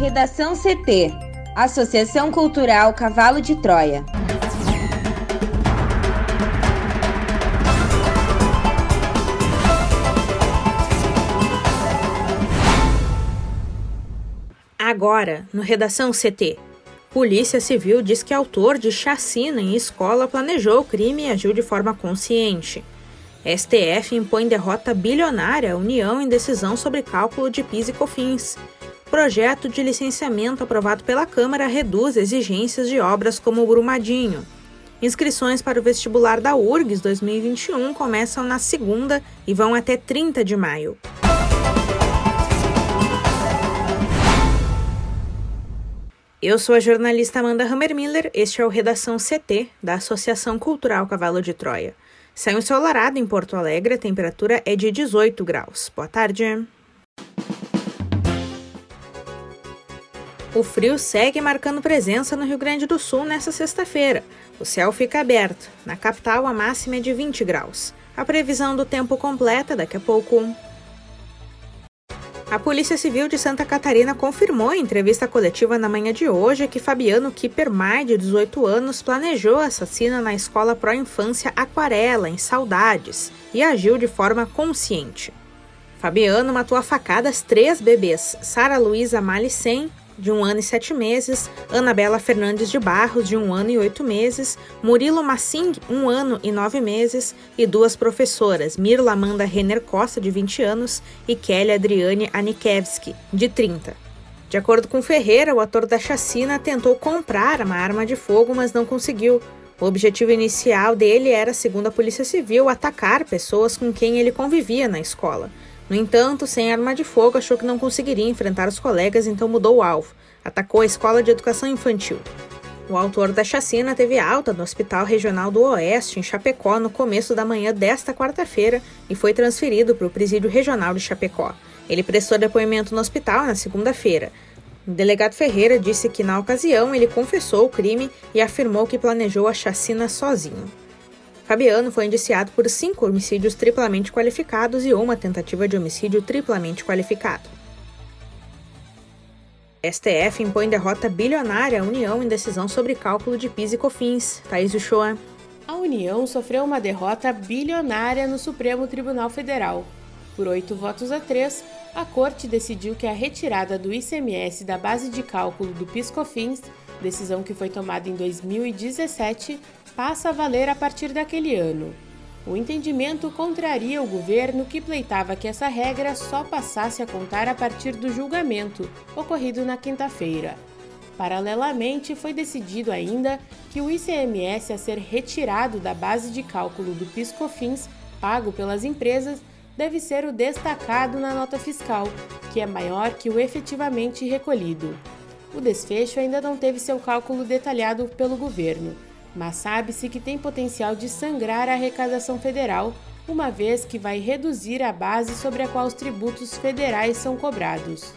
Redação CT Associação Cultural Cavalo de Troia. Agora, no Redação CT. Polícia Civil diz que autor de chacina em escola planejou o crime e agiu de forma consciente. STF impõe derrota bilionária à União em decisão sobre cálculo de PIS e COFINS. Projeto de licenciamento aprovado pela Câmara reduz exigências de obras como o Brumadinho. Inscrições para o vestibular da URGS 2021 começam na segunda e vão até 30 de maio. Eu sou a jornalista Amanda Hammermiller, este é o Redação CT, da Associação Cultural Cavalo de Troia. Céu ensolarado em Porto Alegre, a temperatura é de 18 graus. Boa tarde. O frio segue marcando presença no Rio Grande do Sul nesta sexta-feira. O céu fica aberto. Na capital, a máxima é de 20 graus. A previsão do tempo completa daqui a pouco. A Polícia Civil de Santa Catarina confirmou em entrevista coletiva na manhã de hoje que Fabiano Kippermay, de 18 anos, planejou assassina na escola pró-infância Aquarela, em Saudades, e agiu de forma consciente. Fabiano matou a facadas três bebês, Sara Luísa Malicen, de um ano e sete meses, Anabela Fernandes de Barros, de um ano e oito meses, Murilo Massing, um ano e nove meses, e duas professoras, Mirla Amanda Renner Costa, de 20 anos, e Kelly Adriane Anikevski, de 30. De acordo com Ferreira, o ator da chacina tentou comprar uma arma de fogo, mas não conseguiu. O objetivo inicial dele era, segundo a Polícia Civil, atacar pessoas com quem ele convivia na escola. No entanto, sem arma de fogo, achou que não conseguiria enfrentar os colegas, então mudou o alvo. Atacou a escola de educação infantil. O autor da chacina teve alta no Hospital Regional do Oeste, em Chapecó, no começo da manhã desta quarta-feira e foi transferido para o Presídio Regional de Chapecó. Ele prestou depoimento no hospital na segunda-feira. O delegado Ferreira disse que, na ocasião, ele confessou o crime e afirmou que planejou a chacina sozinho. Fabiano foi indiciado por cinco homicídios triplamente qualificados e uma tentativa de homicídio triplamente qualificado. STF impõe derrota bilionária à União em decisão sobre cálculo de PIS e COFINS. Thaís Uchoa. A União sofreu uma derrota bilionária no Supremo Tribunal Federal. Por oito votos a três, a Corte decidiu que a retirada do ICMS da base de cálculo do PIS-COFINS, decisão que foi tomada em 2017, passa a valer a partir daquele ano. O entendimento contraria o governo que pleitava que essa regra só passasse a contar a partir do julgamento, ocorrido na quinta-feira. Paralelamente, foi decidido ainda que o ICMS a ser retirado da base de cálculo do PiscoFins pago pelas empresas deve ser o destacado na nota fiscal, que é maior que o efetivamente recolhido. O desfecho ainda não teve seu cálculo detalhado pelo governo mas sabe-se que tem potencial de sangrar a arrecadação federal, uma vez que vai reduzir a base sobre a qual os tributos federais são cobrados.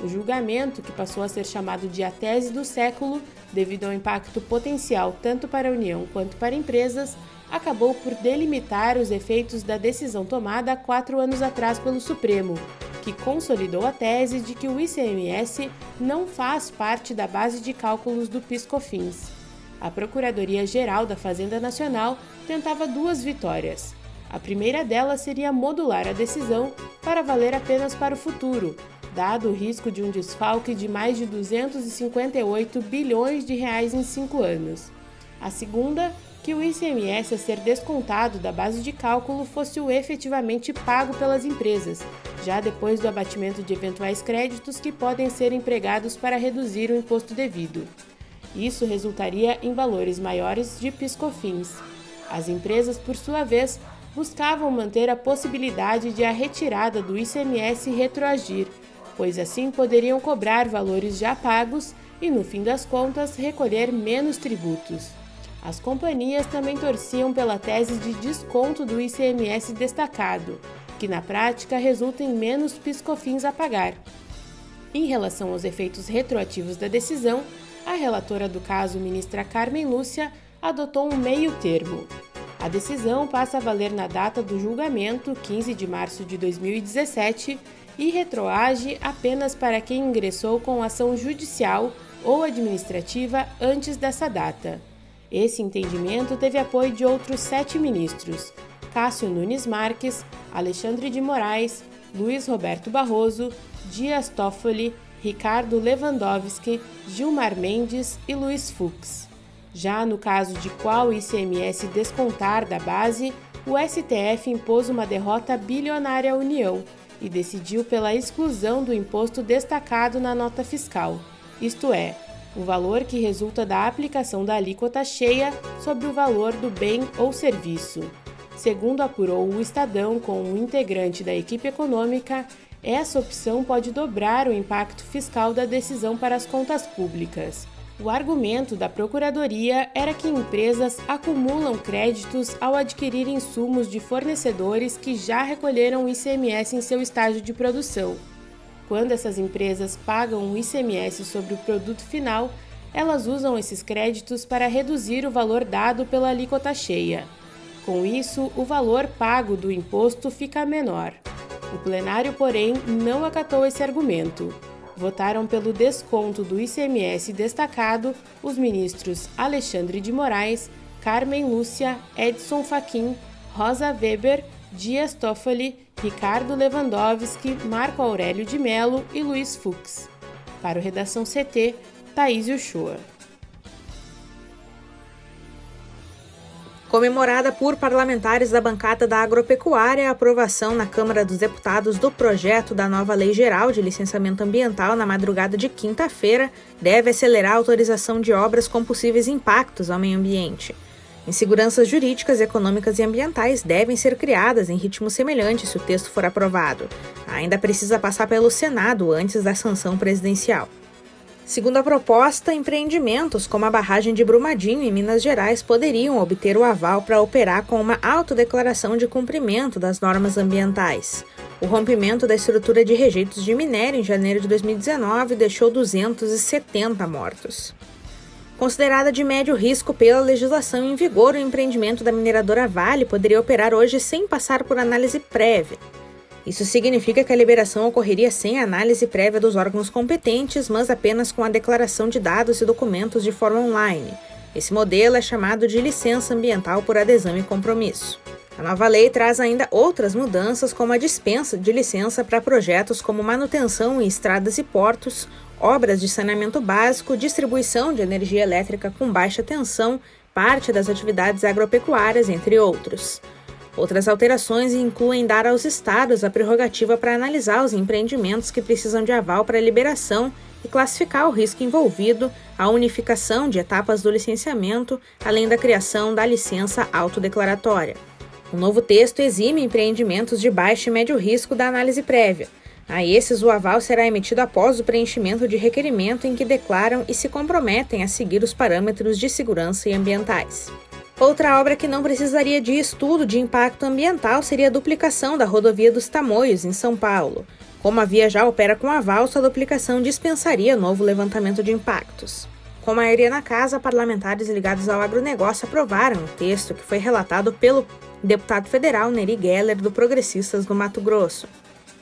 O julgamento, que passou a ser chamado de a tese do século, devido ao impacto potencial tanto para a União quanto para empresas, acabou por delimitar os efeitos da decisão tomada há quatro anos atrás pelo Supremo, que consolidou a tese de que o ICMS não faz parte da base de cálculos do PiscoFins a Procuradoria-Geral da Fazenda Nacional tentava duas vitórias. A primeira delas seria modular a decisão para valer apenas para o futuro, dado o risco de um desfalque de mais de 258 bilhões de reais em cinco anos. A segunda, que o ICMS a ser descontado da base de cálculo fosse o efetivamente pago pelas empresas, já depois do abatimento de eventuais créditos que podem ser empregados para reduzir o imposto devido. Isso resultaria em valores maiores de piscofins. As empresas, por sua vez, buscavam manter a possibilidade de a retirada do ICMS retroagir, pois assim poderiam cobrar valores já pagos e, no fim das contas, recolher menos tributos. As companhias também torciam pela tese de desconto do ICMS destacado, que na prática resulta em menos piscofins a pagar. Em relação aos efeitos retroativos da decisão, a relatora do caso, ministra Carmen Lúcia, adotou um meio termo. A decisão passa a valer na data do julgamento, 15 de março de 2017, e retroage apenas para quem ingressou com ação judicial ou administrativa antes dessa data. Esse entendimento teve apoio de outros sete ministros: Cássio Nunes Marques, Alexandre de Moraes, Luiz Roberto Barroso, Dias Toffoli, Ricardo Lewandowski, Gilmar Mendes e Luiz Fux. Já no caso de qual ICMS descontar da base, o STF impôs uma derrota bilionária à União e decidiu pela exclusão do imposto destacado na nota fiscal, isto é, o valor que resulta da aplicação da alíquota cheia sobre o valor do bem ou serviço. Segundo apurou o Estadão com um integrante da equipe econômica, essa opção pode dobrar o impacto fiscal da decisão para as contas públicas. O argumento da Procuradoria era que empresas acumulam créditos ao adquirir insumos de fornecedores que já recolheram o ICMS em seu estágio de produção. Quando essas empresas pagam o ICMS sobre o produto final, elas usam esses créditos para reduzir o valor dado pela alíquota cheia. Com isso, o valor pago do imposto fica menor. O plenário, porém, não acatou esse argumento. Votaram pelo desconto do ICMS destacado os ministros Alexandre de Moraes, Carmen Lúcia, Edson Fachin, Rosa Weber, Dias Toffoli, Ricardo Lewandowski, Marco Aurélio de Melo e Luiz Fux. Para o Redação CT, Thaís Uchoa. Comemorada por parlamentares da bancada da agropecuária, a aprovação na Câmara dos Deputados do projeto da nova Lei Geral de Licenciamento Ambiental na madrugada de quinta-feira deve acelerar a autorização de obras com possíveis impactos ao meio ambiente. Inseguranças jurídicas, econômicas e ambientais devem ser criadas em ritmo semelhante se o texto for aprovado. Ainda precisa passar pelo Senado antes da sanção presidencial. Segundo a proposta, empreendimentos como a barragem de Brumadinho, em Minas Gerais, poderiam obter o aval para operar com uma autodeclaração de cumprimento das normas ambientais. O rompimento da estrutura de rejeitos de minério em janeiro de 2019 deixou 270 mortos. Considerada de médio risco pela legislação em vigor, o empreendimento da mineradora Vale poderia operar hoje sem passar por análise prévia. Isso significa que a liberação ocorreria sem análise prévia dos órgãos competentes, mas apenas com a declaração de dados e documentos de forma online. Esse modelo é chamado de licença ambiental por adesão e compromisso. A nova lei traz ainda outras mudanças, como a dispensa de licença para projetos como manutenção em estradas e portos, obras de saneamento básico, distribuição de energia elétrica com baixa tensão, parte das atividades agropecuárias, entre outros. Outras alterações incluem dar aos estados a prerrogativa para analisar os empreendimentos que precisam de aval para liberação e classificar o risco envolvido, a unificação de etapas do licenciamento, além da criação da licença autodeclaratória. O novo texto exime empreendimentos de baixo e médio risco da análise prévia. A esses, o aval será emitido após o preenchimento de requerimento em que declaram e se comprometem a seguir os parâmetros de segurança e ambientais. Outra obra que não precisaria de estudo de impacto ambiental seria a duplicação da rodovia dos Tamoios, em São Paulo. Como a via já opera com aval, sua duplicação dispensaria novo levantamento de impactos. Com maioria na casa, parlamentares ligados ao agronegócio aprovaram o texto que foi relatado pelo deputado federal Neri Geller, do Progressistas do Mato Grosso.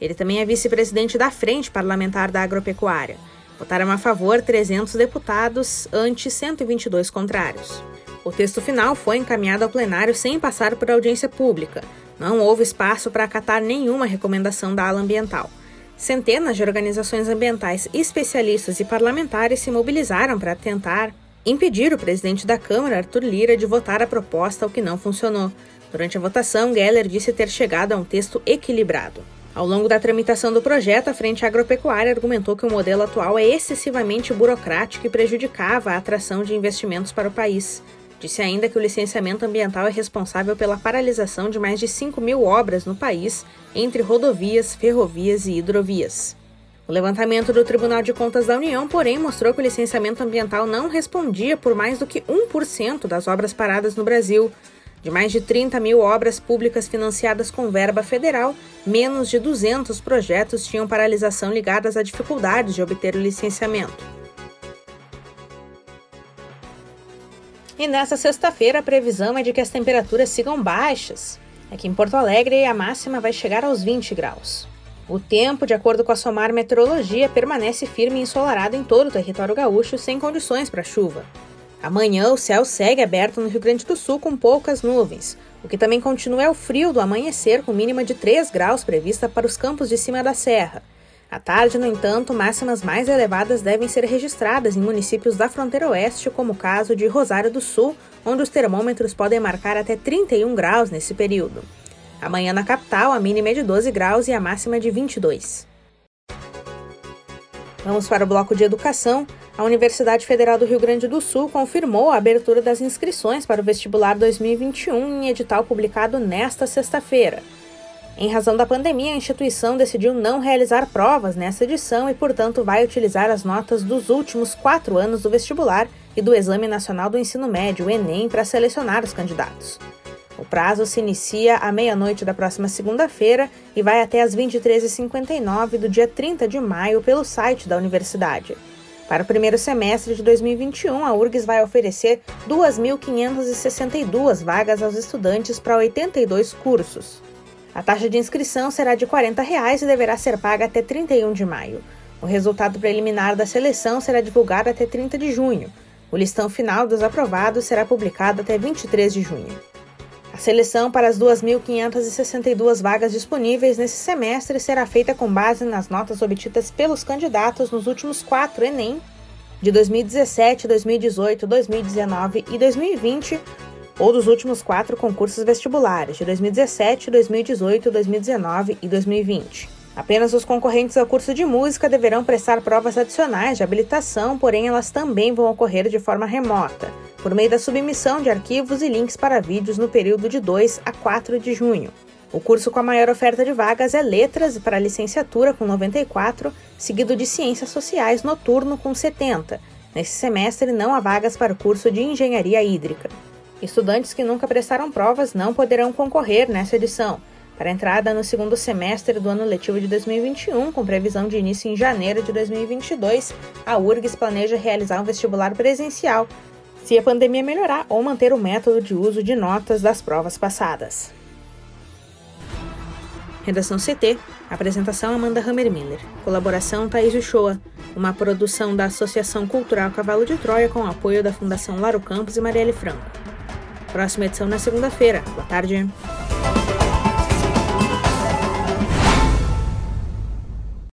Ele também é vice-presidente da Frente Parlamentar da Agropecuária. Votaram a favor 300 deputados, ante 122 contrários. O texto final foi encaminhado ao plenário sem passar por audiência pública. Não houve espaço para acatar nenhuma recomendação da ala ambiental. Centenas de organizações ambientais, especialistas e parlamentares se mobilizaram para tentar impedir o presidente da Câmara, Arthur Lira, de votar a proposta, o que não funcionou. Durante a votação, Geller disse ter chegado a um texto equilibrado. Ao longo da tramitação do projeto, a Frente Agropecuária argumentou que o modelo atual é excessivamente burocrático e prejudicava a atração de investimentos para o país. Disse ainda que o licenciamento ambiental é responsável pela paralisação de mais de 5 mil obras no país, entre rodovias, ferrovias e hidrovias. O levantamento do Tribunal de Contas da União, porém, mostrou que o licenciamento ambiental não respondia por mais do que 1% das obras paradas no Brasil. De mais de 30 mil obras públicas financiadas com verba federal, menos de 200 projetos tinham paralisação ligadas a dificuldades de obter o licenciamento. E nesta sexta-feira a previsão é de que as temperaturas sigam baixas. Aqui em Porto Alegre a máxima vai chegar aos 20 graus. O tempo, de acordo com a SOMAR Meteorologia, permanece firme e ensolarado em todo o território gaúcho, sem condições para chuva. Amanhã, o céu segue aberto no Rio Grande do Sul com poucas nuvens. O que também continua é o frio do amanhecer, com mínima de 3 graus prevista para os campos de cima da serra. À tarde, no entanto, máximas mais elevadas devem ser registradas em municípios da fronteira oeste, como o caso de Rosário do Sul, onde os termômetros podem marcar até 31 graus nesse período. Amanhã na capital, a mínima é de 12 graus e a máxima é de 22. Vamos para o bloco de educação. A Universidade Federal do Rio Grande do Sul confirmou a abertura das inscrições para o vestibular 2021 em edital publicado nesta sexta-feira. Em razão da pandemia, a instituição decidiu não realizar provas nessa edição e, portanto, vai utilizar as notas dos últimos quatro anos do vestibular e do Exame Nacional do Ensino Médio, o Enem, para selecionar os candidatos. O prazo se inicia à meia-noite da próxima segunda-feira e vai até às 23h59 do dia 30 de maio pelo site da universidade. Para o primeiro semestre de 2021, a URGS vai oferecer 2.562 vagas aos estudantes para 82 cursos. A taxa de inscrição será de 40 reais e deverá ser paga até 31 de maio. O resultado preliminar da seleção será divulgado até 30 de junho. O listão final dos aprovados será publicado até 23 de junho. A seleção para as 2.562 vagas disponíveis nesse semestre será feita com base nas notas obtidas pelos candidatos nos últimos quatro Enem de 2017, 2018, 2019 e 2020, ou dos últimos quatro concursos vestibulares de 2017, 2018, 2019 e 2020. Apenas os concorrentes ao curso de música deverão prestar provas adicionais de habilitação, porém elas também vão ocorrer de forma remota por meio da submissão de arquivos e links para vídeos no período de 2 a 4 de junho. O curso com a maior oferta de vagas é Letras para licenciatura com 94, seguido de Ciências Sociais noturno com 70. Nesse semestre não há vagas para o curso de Engenharia Hídrica. Estudantes que nunca prestaram provas não poderão concorrer nessa edição. Para entrada no segundo semestre do ano letivo de 2021, com previsão de início em janeiro de 2022, a URGS planeja realizar um vestibular presencial se a pandemia melhorar ou manter o método de uso de notas das provas passadas. Redação CT. Apresentação Amanda Hammermiller. Colaboração Thaís Uchoa. Uma produção da Associação Cultural Cavalo de Troia com apoio da Fundação Laro Campos e Marielle Franco. Próxima edição na segunda-feira. Boa tarde.